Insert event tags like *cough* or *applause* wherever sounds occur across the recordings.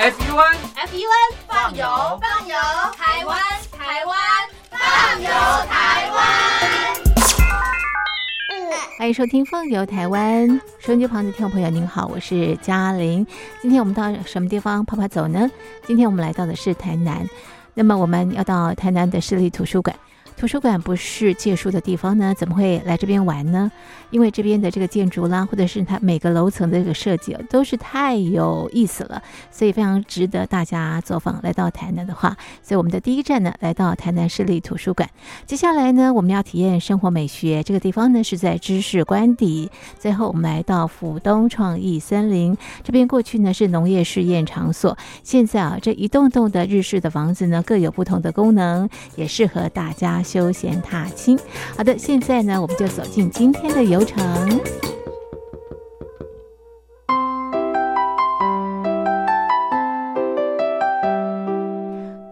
FUN FUN 放油放油，台湾台湾放油台湾。欢迎收听《放游台湾》，收音机旁的听众朋友，您好，我是嘉玲。今天我们到什么地方跑跑走呢？今天我们来到的是台南，那么我们要到台南的市立图书馆。图书馆不是借书的地方呢，怎么会来这边玩呢？因为这边的这个建筑啦，或者是它每个楼层的这个设计，都是太有意思了，所以非常值得大家走访。来到台南的话，所以我们的第一站呢，来到台南市立图书馆。接下来呢，我们要体验生活美学。这个地方呢是在知识官邸。最后，我们来到府东创意森林这边，过去呢是农业试验场所，现在啊这一栋栋的日式的房子呢各有不同的功能，也适合大家。休闲踏青，好的，现在呢，我们就走进今天的游程。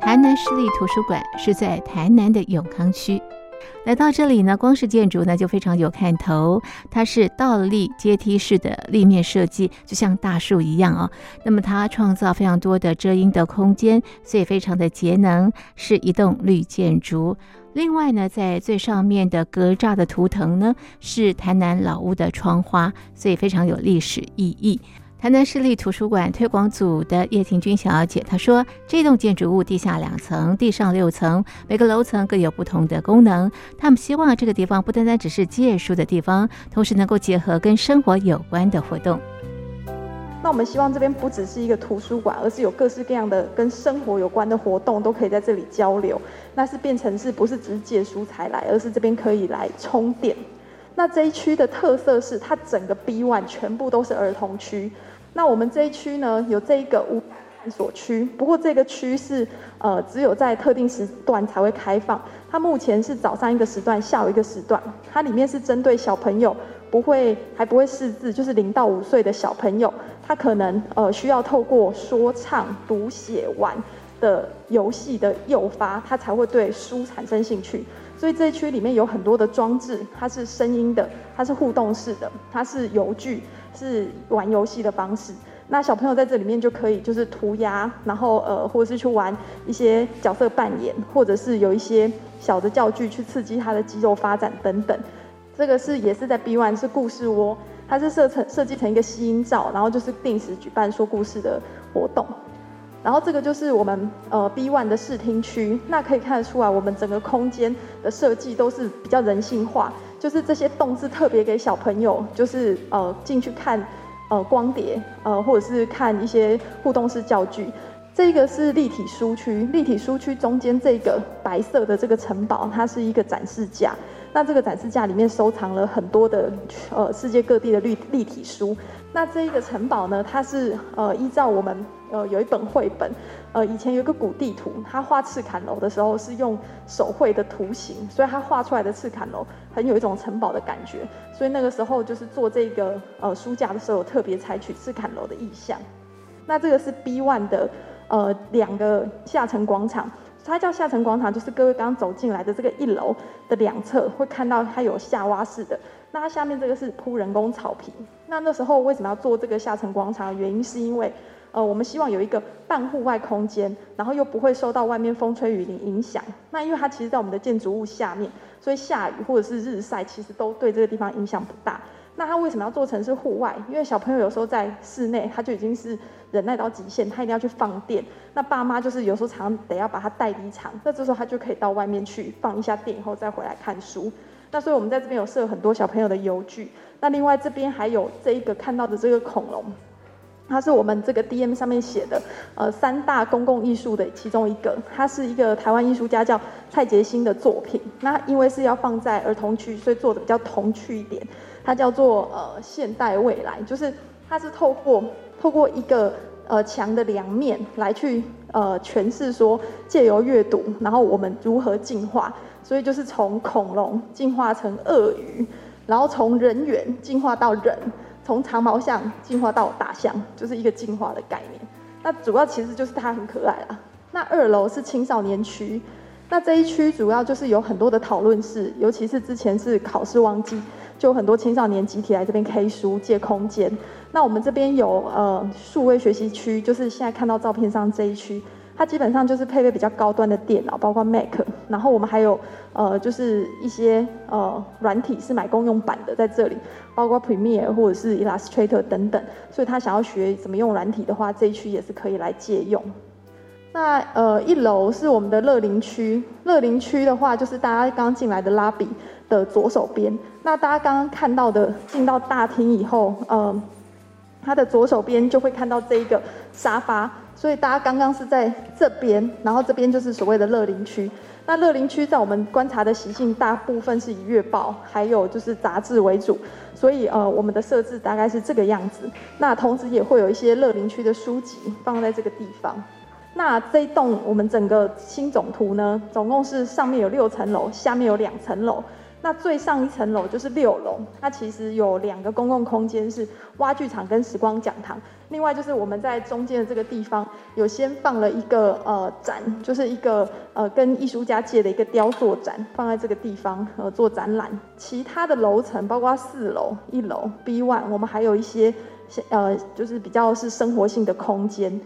台南市立图书馆是在台南的永康区。来到这里呢，光是建筑呢就非常有看头。它是倒立阶梯式的立面设计，就像大树一样哦。那么它创造非常多的遮阴的空间，所以非常的节能，是一栋绿建筑。另外呢，在最上面的格栅的图腾呢，是台南老屋的窗花，所以非常有历史意义。台南市立图书馆推广组的叶婷君小姐她说：“这栋建筑物地下两层，地上六层，每个楼层各有不同的功能。他们希望这个地方不单单只是借书的地方，同时能够结合跟生活有关的活动。那我们希望这边不只是一个图书馆，而是有各式各样的跟生活有关的活动都可以在这里交流。那是变成是不是只是借书才来，而是这边可以来充电。那这一区的特色是，它整个 B one 全部都是儿童区。那我们这一区呢，有这一个无探索区，不过这个区是呃只有在特定时段才会开放。它目前是早上一个时段，下午一个时段。它里面是针对小朋友不会还不会识字，就是零到五岁的小朋友，他可能呃需要透过说唱、读写、玩的游戏的诱发，他才会对书产生兴趣。所以这一区里面有很多的装置，它是声音的，它是互动式的，它是游具。是玩游戏的方式，那小朋友在这里面就可以就是涂鸦，然后呃，或者是去玩一些角色扮演，或者是有一些小的教具去刺激他的肌肉发展等等。这个是也是在 B One 是故事窝，它是设成设计成一个吸音罩，然后就是定时举办说故事的活动。然后这个就是我们呃 B One 的视听区，那可以看得出来，我们整个空间的设计都是比较人性化。就是这些动是特别给小朋友，就是呃进去看，呃光碟，呃或者是看一些互动式教具。这个是立体书区，立体书区中间这个白色的这个城堡，它是一个展示架。那这个展示架里面收藏了很多的呃世界各地的立立体书。那这一个城堡呢，它是呃依照我们呃有一本绘本。呃，以前有个古地图，他画赤坎楼的时候是用手绘的图形，所以他画出来的赤坎楼很有一种城堡的感觉。所以那个时候就是做这个呃书架的时候，特别采取赤坎楼的意象。那这个是 B One 的呃两个下沉广场，它叫下沉广场，就是各位刚走进来的这个一楼的两侧会看到它有下挖式的。那它下面这个是铺人工草坪。那那时候为什么要做这个下沉广场？原因是因为。呃，我们希望有一个半户外空间，然后又不会受到外面风吹雨淋影响。那因为它其实，在我们的建筑物下面，所以下雨或者是日晒，其实都对这个地方影响不大。那它为什么要做成是户外？因为小朋友有时候在室内，他就已经是忍耐到极限，他一定要去放电。那爸妈就是有时候常得要把他带离场，那这时候他就可以到外面去放一下电，以后再回来看书。那所以我们在这边有设很多小朋友的游具。那另外这边还有这一个看到的这个恐龙。它是我们这个 D M 上面写的，呃，三大公共艺术的其中一个。它是一个台湾艺术家叫蔡杰新的作品。那因为是要放在儿童区，所以做的比较童趣一点。它叫做呃现代未来，就是它是透过透过一个呃墙的两面来去呃诠释说，借由阅读，然后我们如何进化。所以就是从恐龙进化成鳄鱼，然后从人猿进化到人。从长毛象进化到大象，就是一个进化的概念。那主要其实就是它很可爱啦。那二楼是青少年区，那这一区主要就是有很多的讨论室，尤其是之前是考试旺季，就很多青少年集体来这边 K 书借空间。那我们这边有呃数位学习区，就是现在看到照片上这一区，它基本上就是配备比较高端的电脑，包括 Mac，然后我们还有呃就是一些呃软体是买公用版的在这里，包括 Premiere 或者是 Illustrator 等等，所以他想要学怎么用软体的话，这一区也是可以来借用。那呃，一楼是我们的乐龄区。乐龄区的话，就是大家刚进来的拉比的左手边。那大家刚刚看到的，进到大厅以后，呃，它的左手边就会看到这一个沙发。所以大家刚刚是在这边，然后这边就是所谓的乐龄区。那乐龄区在我们观察的习性，大部分是以月报还有就是杂志为主。所以呃，我们的设置大概是这个样子。那同时也会有一些乐龄区的书籍放在这个地方。那这一栋我们整个新总图呢，总共是上面有六层楼，下面有两层楼。那最上一层楼就是六楼，它其实有两个公共空间是挖剧场跟时光讲堂。另外就是我们在中间的这个地方有先放了一个呃展，就是一个呃跟艺术家借的一个雕塑展，放在这个地方呃做展览。其他的楼层包括四楼、一楼 B one，我们还有一些呃就是比较是生活性的空间。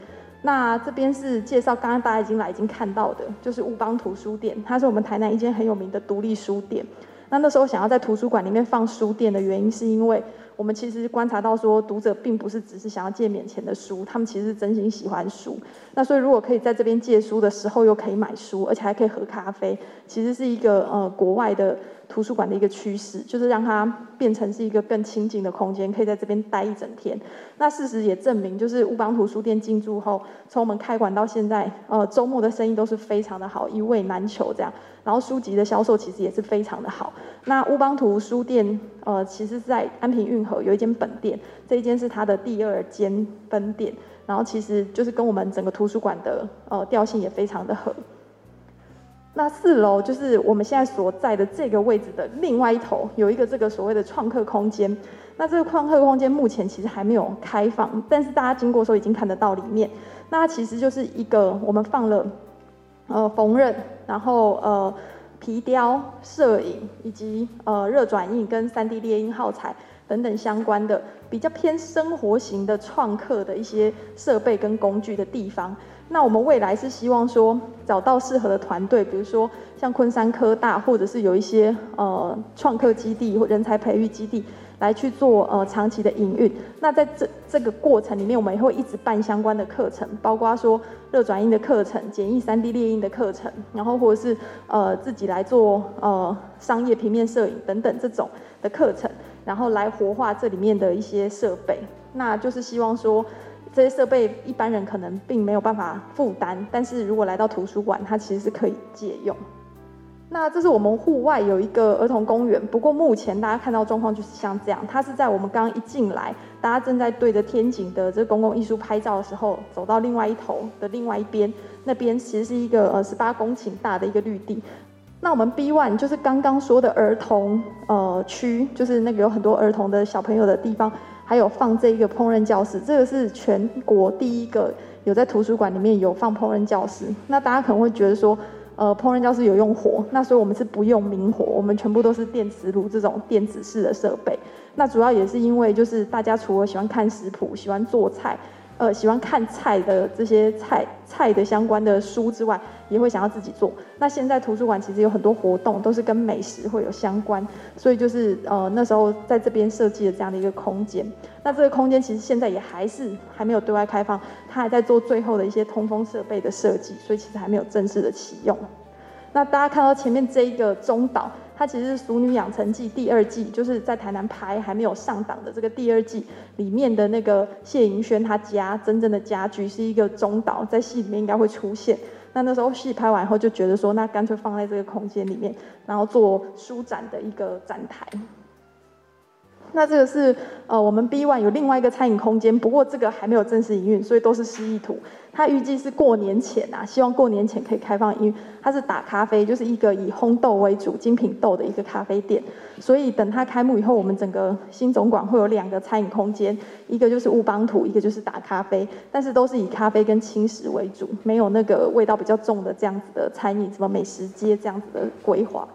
那这边是介绍，刚刚大家已经来已经看到的，就是乌邦图书店，它是我们台南一间很有名的独立书店。那那时候想要在图书馆里面放书店的原因，是因为 *laughs* 我们其实观察到说，读者并不是只是想要借免钱的书，他们其实是真心喜欢书。那所以如果可以在这边借书的时候又可以买书，而且还可以喝咖啡，其实是一个呃国外的。图书馆的一个趋势，就是让它变成是一个更亲近的空间，可以在这边待一整天。那事实也证明，就是乌邦图书店进驻后，从我们开馆到现在，呃，周末的生意都是非常的好，一位难求这样。然后书籍的销售其实也是非常的好。那乌邦图书店，呃，其实是在安平运河有一间本店，这一间是它的第二间分店。然后其实就是跟我们整个图书馆的呃调性也非常的合。那四楼就是我们现在所在的这个位置的另外一头，有一个这个所谓的创客空间。那这个创客空间目前其实还没有开放，但是大家经过的时候已经看得到里面。那其实就是一个我们放了呃缝纫，然后呃皮雕、摄影以及呃热转印跟三 D 列印耗材等等相关的比较偏生活型的创客的一些设备跟工具的地方。那我们未来是希望说找到适合的团队，比如说像昆山科大，或者是有一些呃创客基地或人才培育基地，来去做呃长期的营运。那在这这个过程里面，我们也会一直办相关的课程，包括说热转印的课程、简易三 D 列印的课程，然后或者是呃自己来做呃商业平面摄影等等这种的课程，然后来活化这里面的一些设备。那就是希望说。这些设备一般人可能并没有办法负担，但是如果来到图书馆，它其实是可以借用。那这是我们户外有一个儿童公园，不过目前大家看到状况就是像这样，它是在我们刚刚一进来，大家正在对着天井的这公共艺术拍照的时候，走到另外一头的另外一边，那边其实是一个呃十八公顷大的一个绿地。那我们 B one 就是刚刚说的儿童呃区，就是那个有很多儿童的小朋友的地方。还有放这一个烹饪教室，这个是全国第一个有在图书馆里面有放烹饪教室。那大家可能会觉得说，呃，烹饪教室有用火，那所以我们是不用明火，我们全部都是电磁炉这种电子式的设备。那主要也是因为就是大家除了喜欢看食谱、喜欢做菜。呃，喜欢看菜的这些菜菜的相关的书之外，也会想要自己做。那现在图书馆其实有很多活动，都是跟美食会有相关，所以就是呃那时候在这边设计了这样的一个空间。那这个空间其实现在也还是还没有对外开放，它还在做最后的一些通风设备的设计，所以其实还没有正式的启用。那大家看到前面这一个中岛。它其实是《熟女养成记》第二季，就是在台南拍还没有上档的这个第二季里面的那个谢盈萱她家真正的家具是一个中岛，在戏里面应该会出现。那那时候戏拍完以后就觉得说，那干脆放在这个空间里面，然后做舒展的一个展台。那这个是呃，我们 B One 有另外一个餐饮空间，不过这个还没有正式营运，所以都是示意图。它预计是过年前啊，希望过年前可以开放，因为它是打咖啡，就是一个以烘豆为主、精品豆的一个咖啡店。所以等它开幕以后，我们整个新总馆会有两个餐饮空间，一个就是乌邦图，一个就是打咖啡，但是都是以咖啡跟轻食为主，没有那个味道比较重的这样子的餐饮，什么美食街这样子的规划。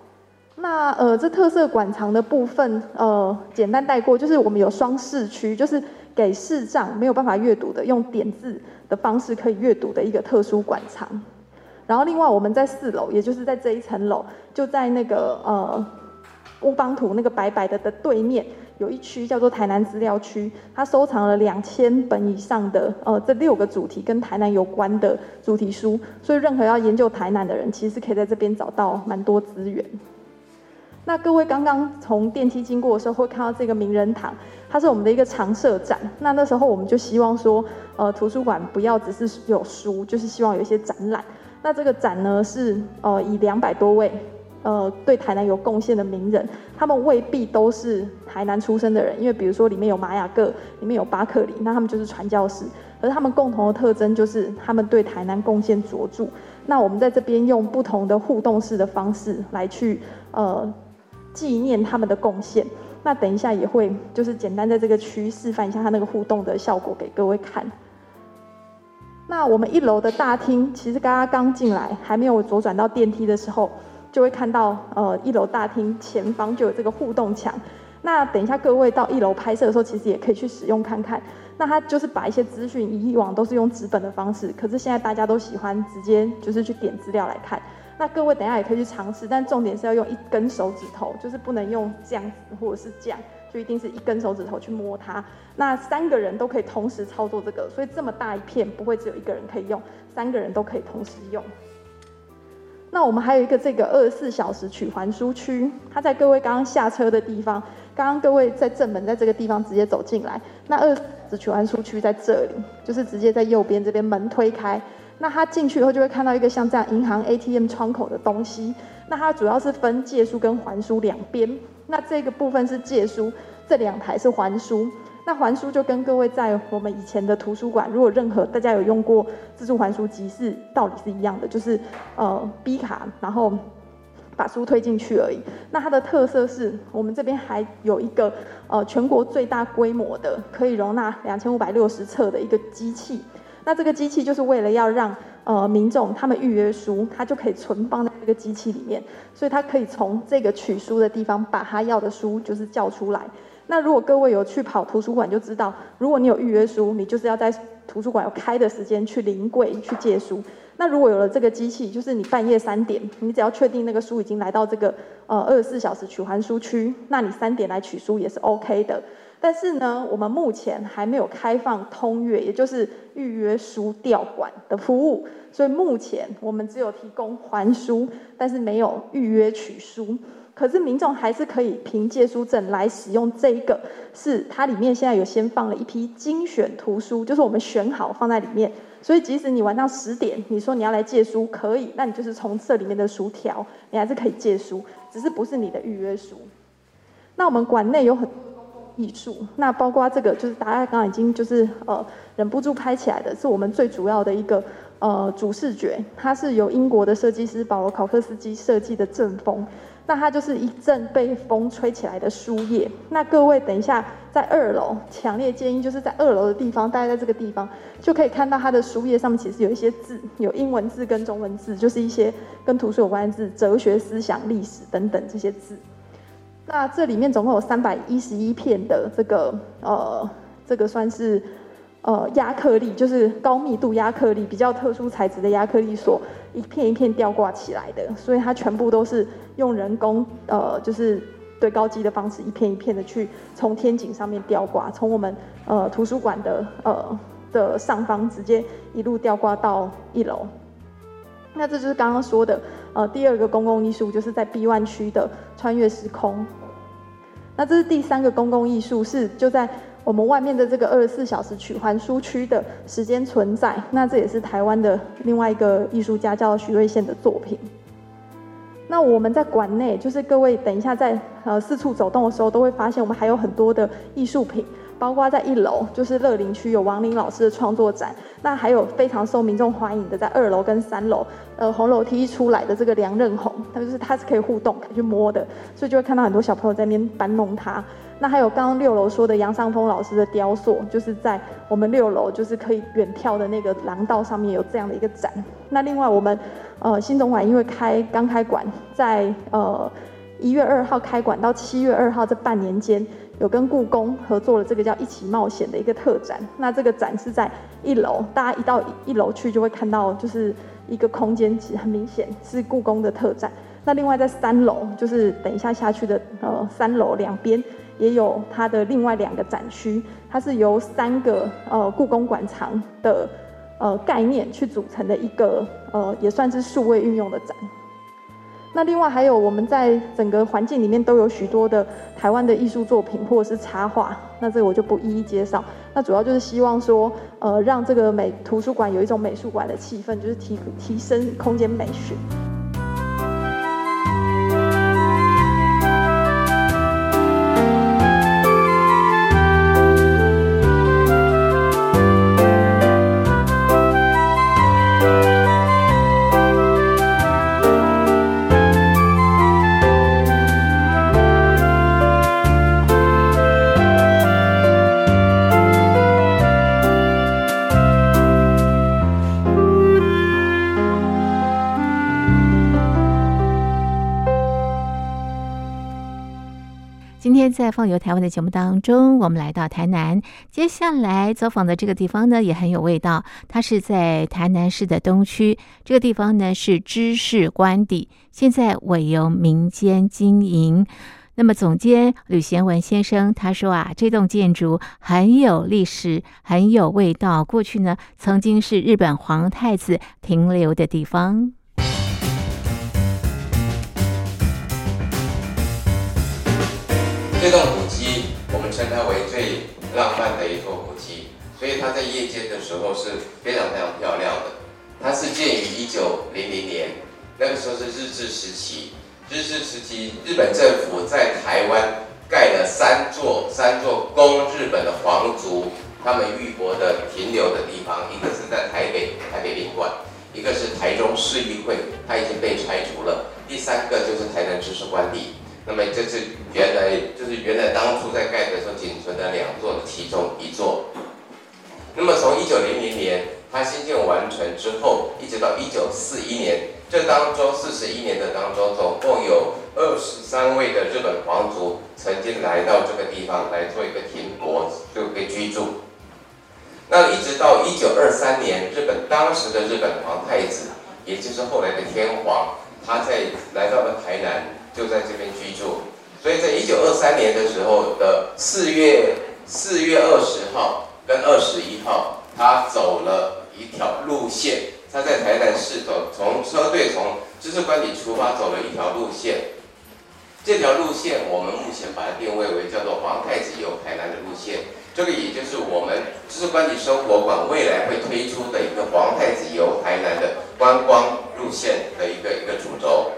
那呃，这特色馆藏的部分，呃，简单带过，就是我们有双视区，就是给视障没有办法阅读的，用点字的方式可以阅读的一个特殊馆藏。然后另外我们在四楼，也就是在这一层楼，就在那个呃乌邦图那个白白的的对面，有一区叫做台南资料区，它收藏了两千本以上的呃这六个主题跟台南有关的主题书，所以任何要研究台南的人，其实可以在这边找到蛮多资源。那各位刚刚从电梯经过的时候，会看到这个名人堂，它是我们的一个常设展。那那时候我们就希望说，呃，图书馆不要只是有书，就是希望有一些展览。那这个展呢，是呃以两百多位呃对台南有贡献的名人，他们未必都是台南出生的人，因为比如说里面有玛雅各，里面有巴克里，那他们就是传教士，而他们共同的特征就是他们对台南贡献卓著。那我们在这边用不同的互动式的方式来去呃。纪念他们的贡献。那等一下也会就是简单在这个区示范一下他那个互动的效果给各位看。那我们一楼的大厅，其实刚刚刚进来还没有左转到电梯的时候，就会看到呃一楼大厅前方就有这个互动墙。那等一下各位到一楼拍摄的时候，其实也可以去使用看看。那它就是把一些资讯，以往都是用纸本的方式，可是现在大家都喜欢直接就是去点资料来看。那各位等下也可以去尝试，但重点是要用一根手指头，就是不能用这样子或者是这样，就一定是一根手指头去摸它。那三个人都可以同时操作这个，所以这么大一片不会只有一个人可以用，三个人都可以同时用。那我们还有一个这个二十四小时取还书区，它在各位刚刚下车的地方，刚刚各位在正门在这个地方直接走进来，那二十取还书区在这里，就是直接在右边这边门推开。那他进去以后就会看到一个像这样银行 ATM 窗口的东西。那它主要是分借书跟还书两边。那这个部分是借书，这两台是还书。那还书就跟各位在我们以前的图书馆，如果任何大家有用过自助还书机，是道理是一样的，就是呃 B 卡，然后把书推进去而已。那它的特色是我们这边还有一个呃全国最大规模的，可以容纳两千五百六十册的一个机器。那这个机器就是为了要让呃民众他们预约书，他就可以存放在这个机器里面，所以他可以从这个取书的地方把他要的书就是叫出来。那如果各位有去跑图书馆就知道，如果你有预约书，你就是要在图书馆有开的时间去临柜去借书。那如果有了这个机器，就是你半夜三点，你只要确定那个书已经来到这个呃二十四小时取还书区，那你三点来取书也是 OK 的。但是呢，我们目前还没有开放通阅，也就是预约书调管的服务，所以目前我们只有提供还书，但是没有预约取书。可是民众还是可以凭借书证来使用这一个，是它里面现在有先放了一批精选图书，就是我们选好放在里面，所以即使你晚上十点你说你要来借书，可以，那你就是从这里面的书条，你还是可以借书，只是不是你的预约书。那我们馆内有很。艺术，那包括这个就是大家刚刚已经就是呃忍不住拍起来的，是我们最主要的一个呃主视觉，它是由英国的设计师保罗考克斯基设计的阵风，那它就是一阵被风吹起来的书页。那各位等一下在二楼，强烈建议就是在二楼的地方，大家在这个地方就可以看到它的书页上面其实有一些字，有英文字跟中文字，就是一些跟图书有关的字，哲学思想、历史等等这些字。那这里面总共有三百一十一片的这个呃，这个算是呃亚克力，就是高密度亚克力，比较特殊材质的亚克力所一片一片吊挂起来的，所以它全部都是用人工呃，就是对高机的方式，一片一片的去从天井上面吊挂，从我们呃图书馆的呃的上方直接一路吊挂到一楼。那这就是刚刚说的呃第二个公共艺术，就是在 B 湾区的穿越时空。那这是第三个公共艺术，是就在我们外面的这个二十四小时取还书区的时间存在。那这也是台湾的另外一个艺术家叫徐瑞宪的作品。那我们在馆内，就是各位等一下在呃四处走动的时候，都会发现我们还有很多的艺术品。包括在一楼，就是乐林区有王林老师的创作展，那还有非常受民众欢迎的，在二楼跟三楼，呃，红楼梯出来的这个梁任红，它就是它是可以互动，可以去摸的，所以就会看到很多小朋友在那边搬弄它。那还有刚刚六楼说的杨尚峰老师的雕塑，就是在我们六楼就是可以远眺的那个廊道上面有这样的一个展。那另外我们呃新总馆因为开刚开馆，在呃一月二号开馆到七月二号这半年间。有跟故宫合作了这个叫“一起冒险”的一个特展，那这个展是在一楼，大家一到一楼去就会看到，就是一个空间，其实很明显是故宫的特展。那另外在三楼，就是等一下下去的呃三楼两边也有它的另外两个展区，它是由三个呃故宫馆藏的呃概念去组成的一个呃也算是数位运用的展。那另外还有我们在整个环境里面都有许多的台湾的艺术作品或者是插画，那这个我就不一一介绍。那主要就是希望说，呃，让这个美图书馆有一种美术馆的气氛，就是提提升空间美学。在放游台湾的节目当中，我们来到台南，接下来走访的这个地方呢，也很有味道。它是在台南市的东区，这个地方呢是知识官邸，现在委由民间经营。那么总监吕贤文先生他说啊，这栋建筑很有历史，很有味道。过去呢，曾经是日本皇太子停留的地方。这栋古迹，我们称它为最浪漫的一座古迹，所以它在夜间的时候是非常非常漂亮的。它是建于一九零零年，那个时候是日治时期。日治时期，日本政府在台湾盖了三座三座供日本的皇族他们寓国的停留的地方，一个是在台北台北领馆，一个是台中市议会，它已经被拆除了，第三个就是台南知识官邸。那么这是原来就是原来当初在盖的时候仅存的两座的其中一座。那么从一九零零年它新建完成之后，一直到一九四一年，这当中四十一年的当中，总共有二十三位的日本皇族曾经来到这个地方来做一个停泊，就可以居住。那一直到一九二三年，日本当时的日本皇太子，也就是后来的天皇，他在来到了台南。就在这边居住，所以在一九二三年的时候的四月四月二十号跟二十一号，他走了一条路线，他在台南市走，从车队从知识观里出发走了一条路线，这条路线我们目前把它定位为叫做皇太子游台南的路线，这个也就是我们知识观里生活馆未来会推出的一个皇太子游台南的观光路线的一个一个主轴。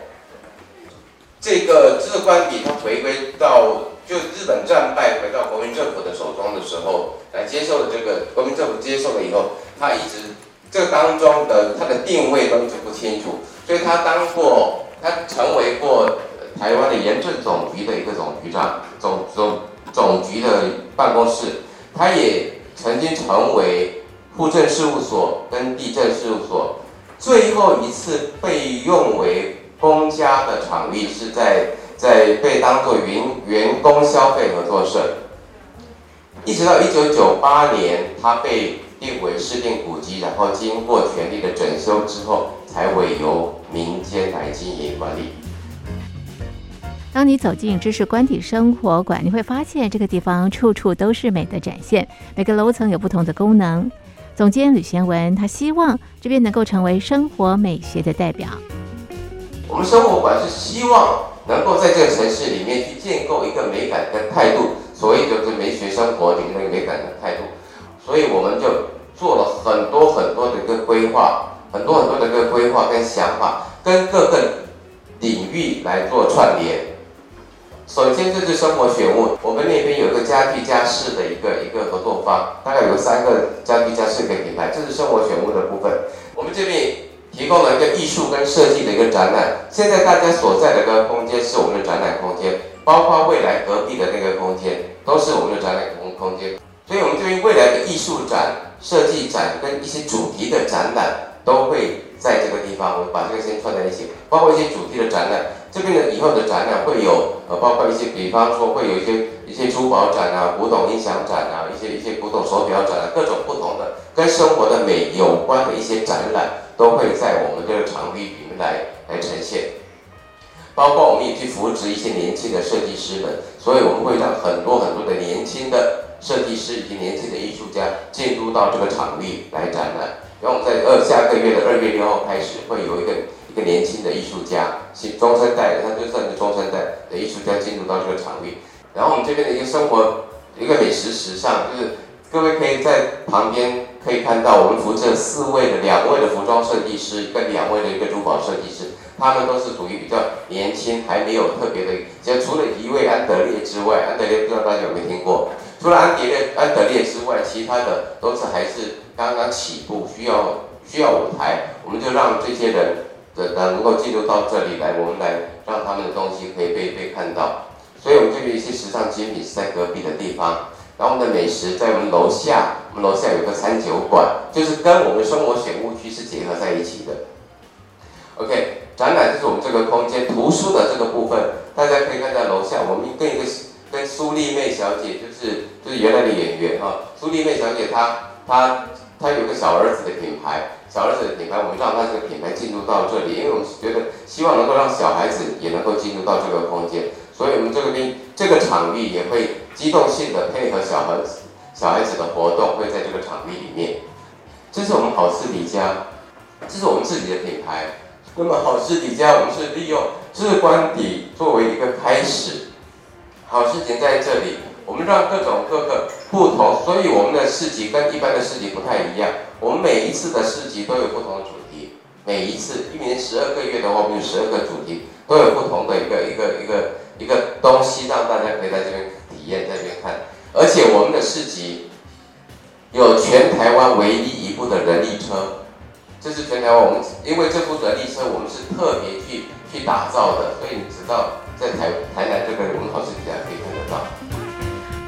这个知识官邸，它回归到就日本战败回到国民政府的手中的时候，来接受了这个国民政府接受了以后，他一直这个当中的他的定位都一直不清楚，所以他当过他成为过台湾的盐政总局的一个总局长，总总总局的办公室，他也曾经成为户政事务所跟地震事务所最后一次被用为。公家的场域是在在被当作员员工消费合作社，一直到一九九八年，它被定为市定古迹，然后经过全力的整修之后，才委由民间来经营管理。当你走进知识官邸生活馆，你会发现这个地方处处都是美的展现，每个楼层有不同的功能。总监吕贤文他希望这边能够成为生活美学的代表。我们生活馆是希望能够在这个城市里面去建构一个美感的态度，所谓就是美学生活里面那个美感的态度，所以我们就做了很多很多的一个规划，很多很多的一个规划跟想法，跟各个领域域来做串联。首先，这是生活选物，我们那边有个家具家饰的一个一个合作方，大概有三个家具家饰的品牌，这是生活选物的部分。我们这边提供了一个艺术跟设计的一个展览。现在大家所在的个空间是我们的展览空间，包括未来隔壁的那个空间都是我们的展览空空间。所以，我们对于未来的艺术展、设计展跟一些主题的展览都会在这个地方。我们把这个先串在一起，包括一些主题的展览。这边的以后的展览会有，呃，包括一些，比方说会有一些一些珠宝展啊、古董音响展啊、一些一些古董手表展啊，各种不同的跟生活的美有关的一些展览，都会在我们这个场地里面来来呈现。包括我们也去扶持一些年轻的设计师们，所以我们会让很多很多的年轻的设计师以及年轻的艺术家进入到这个场地来展览。然后我们在二下个月的二月六号开始会有一个。一个年轻的艺术家，新中生代，他就算是中生代的艺术家进入到这个场域。然后我们这边的一个生活，一个美食时尚，就是各位可以在旁边可以看到，我们扶着四位的两位的服装设计师，跟两位的一个珠宝设计师，他们都是属于比较年轻，还没有特别的。就除了一位安德烈之外，安德烈不知道大家有没有听过？除了安德烈安德烈之外，其他的都是还是刚刚起步，需要需要舞台，我们就让这些人的。能够进入到这里来，我们来让他们的东西可以被被看到。所以，我们这边一些时尚精品是在隔壁的地方，然后我们的美食在我们楼下，楼下有个三九馆，就是跟我们生活选物区是结合在一起的。OK，展览就是我们这个空间，图书的这个部分，大家可以看在楼下，我们跟一个跟苏丽妹小姐，就是就是原来的演员哈，苏丽妹小姐她她她有个小儿子的品牌。小儿子的品牌，我们让她这个品牌进入到这里，因为我们觉得希望能够让小孩子也能够进入到这个空间，所以我们这个边这个场域也会机动性的配合小孩子小孩子的活动，会在这个场地里面。这是我们好事迪家，这是我们自己的品牌。那么好事迪家，我们是利用智官底作为一个开始，好事情在这里。我们让各种各个不同，所以我们的市集跟一般的市集不太一样。我们每一次的市集都有不同的主题，每一次一年十二个月的话，我们有十二个主题，都有不同的一个一个一个一个东西，让大家可以在这边体验，在这边看。而且我们的市集有全台湾唯一一部的人力车，这是全台湾我们因为这部人力车我们是特别去去打造的，所以你知道在台台南这个我们好市集还可以看得到。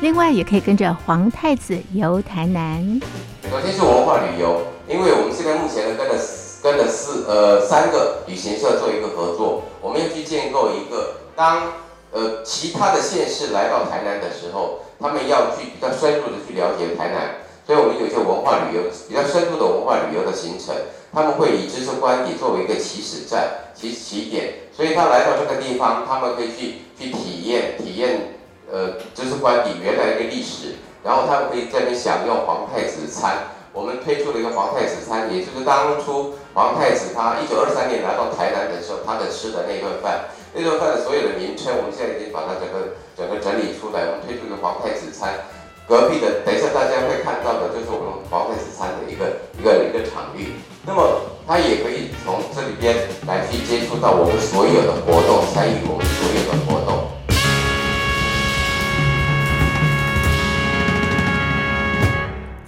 另外，也可以跟着皇太子游台南。首先是文化旅游，因为我们现在目前呢跟了跟了四呃三个旅行社做一个合作，我们要去建构一个当呃其他的县市来到台南的时候，他们要去比较深入的去了解台南，所以我们有一些文化旅游比较深入的文化旅游的行程，他们会以知识观底作为一个起始站起起点，所以他来到这个地方，他们可以去去体验体验。呃，知识官邸原来一个历史，然后他们可以在那边享用皇太子餐。我们推出了一个皇太子餐，也就是当初皇太子他一九二三年来到台南的时候，他的吃的那顿饭，那顿饭的所有的名称，我们现在已经把它整个整个整理出来。我们推出一个皇太子餐，隔壁的等一下大家会看到的就是我们皇太子餐的一个一个一个场域。那么他也可以从这里边来去接触到我们所有的活动，参与我们所有的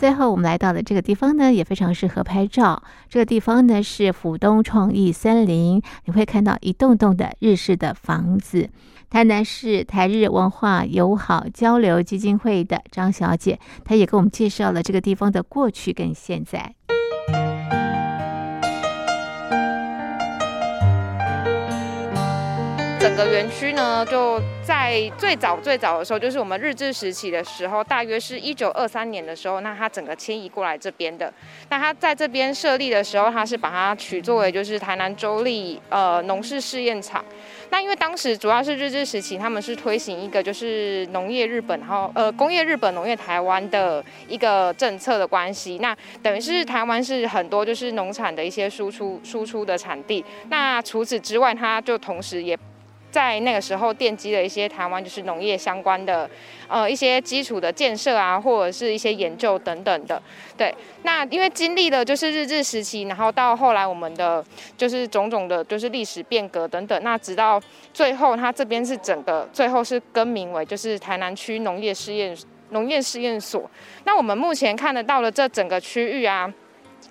最后，我们来到的这个地方呢，也非常适合拍照。这个地方呢是府东创意森林，你会看到一栋栋的日式的房子。台南市台日文化友好交流基金会的张小姐，她也给我们介绍了这个地方的过去跟现在。整个园区呢，就在最早最早的时候，就是我们日治时期的时候，大约是一九二三年的时候，那它整个迁移过来这边的。那它在这边设立的时候，它是把它取作为就是台南州立呃农事试验场。那因为当时主要是日治时期，他们是推行一个就是农业日本，然后呃工业日本，农业台湾的一个政策的关系。那等于是台湾是很多就是农产的一些输出输出的产地。那除此之外，它就同时也在那个时候奠基了一些台湾就是农业相关的，呃一些基础的建设啊，或者是一些研究等等的。对，那因为经历了就是日治时期，然后到后来我们的就是种种的，就是历史变革等等，那直到最后，它这边是整个最后是更名为就是台南区农业试验农业试验所。那我们目前看得到的这整个区域啊，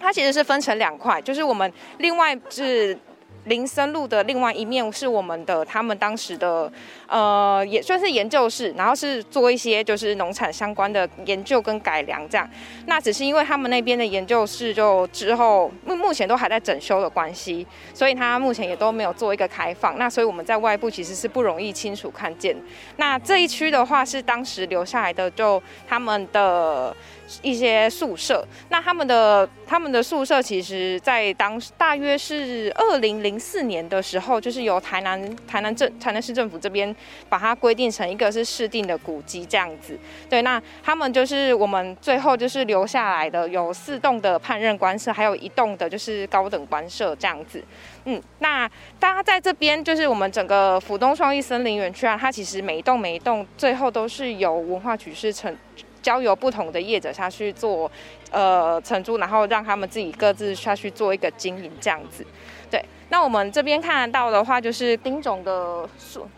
它其实是分成两块，就是我们另外是。林森路的另外一面是我们的，他们当时的，呃，也算是研究室，然后是做一些就是农产相关的研究跟改良这样。那只是因为他们那边的研究室就之后目目前都还在整修的关系，所以他目前也都没有做一个开放。那所以我们在外部其实是不容易清楚看见。那这一区的话是当时留下来的，就他们的。一些宿舍，那他们的他们的宿舍，其实在当大约是二零零四年的时候，就是由台南台南政台南市政府这边把它规定成一个是市定的古迹这样子。对，那他们就是我们最后就是留下来的有四栋的判任官舍，还有一栋的就是高等官舍这样子。嗯，那大家在这边就是我们整个府东创意森林园区啊，它其实每一栋每一栋最后都是由文化局是成。交由不同的业者下去做，呃，承租，然后让他们自己各自下去做一个经营，这样子。对，那我们这边看得到的话，就是丁总的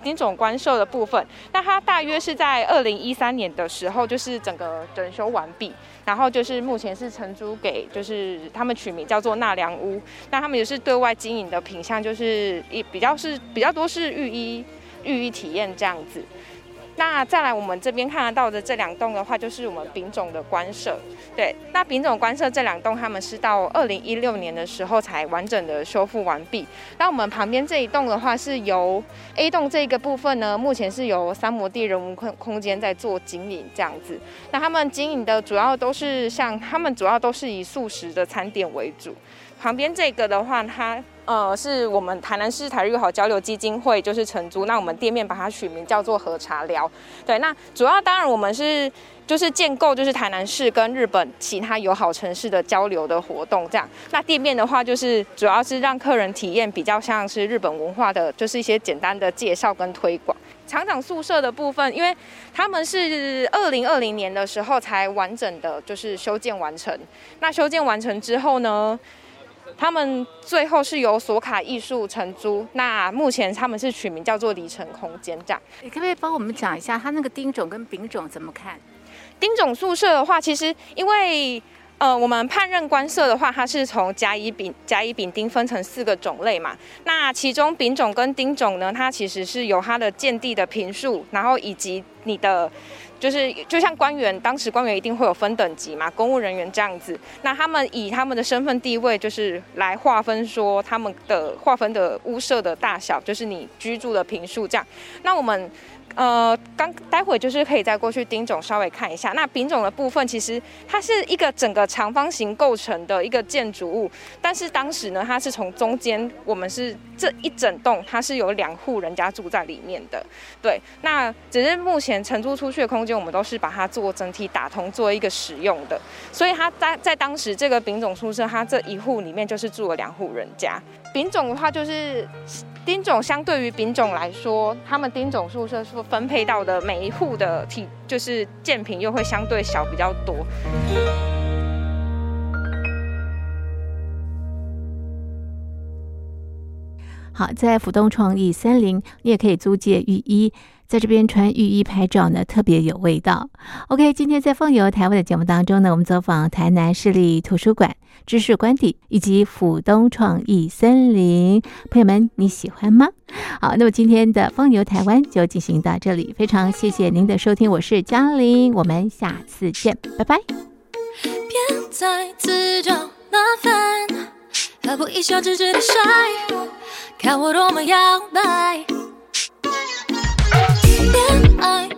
丁总官舍的部分。那它大约是在二零一三年的时候，就是整个整修完毕，然后就是目前是承租给，就是他们取名叫做纳凉屋。那他们也是对外经营的品相，就是一比较是比较多是浴衣浴衣体验这样子。那再来，我们这边看得到的这两栋的话，就是我们丙种的官舍。对，那丙种官舍这两栋，他们是到二零一六年的时候才完整的修复完毕。那我们旁边这一栋的话，是由 A 栋这个部分呢，目前是由三摩地人文空空间在做经营这样子。那他们经营的主要都是像他们主要都是以素食的餐点为主。旁边这个的话，它呃是我们台南市台日友好交流基金会就是承租，那我们店面把它取名叫做喝茶寮。对，那主要当然我们是就是建构就是台南市跟日本其他友好城市的交流的活动这样。那店面的话就是主要是让客人体验比较像是日本文化的，就是一些简单的介绍跟推广。厂长宿舍的部分，因为他们是二零二零年的时候才完整的就是修建完成。那修建完成之后呢？他们最后是由索卡艺术承租，那目前他们是取名叫做里程空间站。你可不可以帮我们讲一下，它那个丁种跟丙种怎么看？丁种宿舍的话，其实因为呃，我们判任官舍的话，它是从甲乙丙甲乙丙丁分成四个种类嘛。那其中丙种跟丁种呢，它其实是有它的建地的坪数，然后以及你的。就是就像官员，当时官员一定会有分等级嘛，公务人员这样子，那他们以他们的身份地位，就是来划分说他们的划分的屋舍的大小，就是你居住的平数这样。那我们。呃，刚待会就是可以再过去丁总稍微看一下。那丙种的部分，其实它是一个整个长方形构成的一个建筑物，但是当时呢，它是从中间，我们是这一整栋，它是有两户人家住在里面的。对，那只是目前承租出去的空间，我们都是把它做整体打通，做一个使用的。所以它在在当时这个丙种宿舍，它这一户里面就是住了两户人家。丙种的话就是。丁种相对于丙种来说，他们丁种宿舍所分配到的每一户的体就是建品又会相对小比较多。好，在浦东创意森林，你也可以租借浴衣。在这边穿浴衣拍照呢，特别有味道。OK，今天在《风游台湾》的节目当中呢，我们走访台南市立图书馆、知识官邸以及府东创意森林，朋友们你喜欢吗？好，那么今天的《风牛台湾》就进行到这里，非常谢谢您的收听，我是嘉玲，我们下次见，拜拜。别再自找麻烦，何不一笑置之的帅？看我多么摇摆。恋爱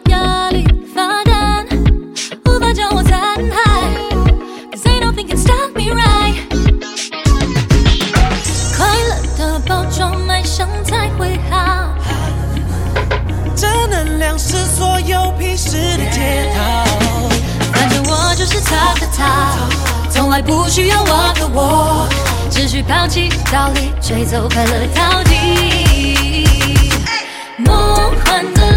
装卖相才会好。正能量是所有屁事的解套。反正我就是他的他，从来不需要我的我，只需抛弃道理，追走快乐到底。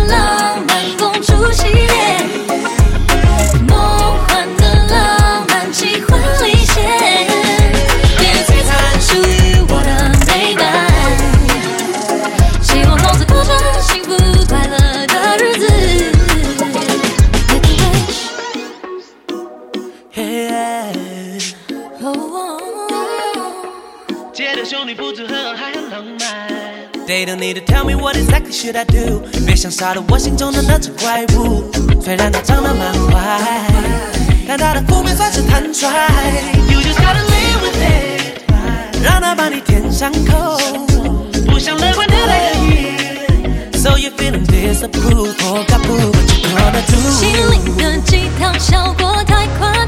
浪漫公主系列，they don't need to tell me what exactly should I do，别想杀了我心中的那只怪物。虽然它长得蛮坏，但它的负面算是坦率。You just gotta live with it，让它把你填伤口。不想乐观的来可以。So you feeling disapproved, or got boo, what you gonna 心 do？灵的鸡汤效果太夸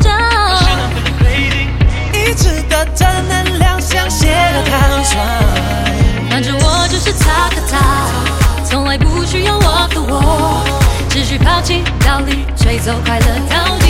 去抛弃道理，吹走快乐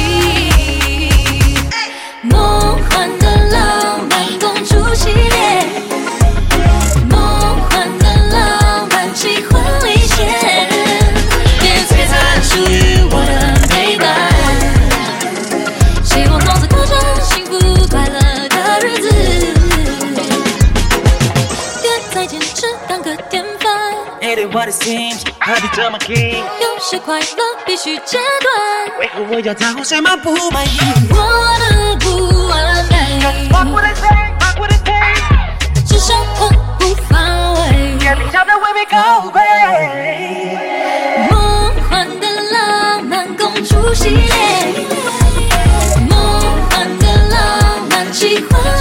it seems，何必这么拼？有些快乐必须截断。为何我要在乎什么不满意？我的不完美。只想和不防卫。高贵。梦幻的浪漫公主系列。梦幻的浪漫奇幻。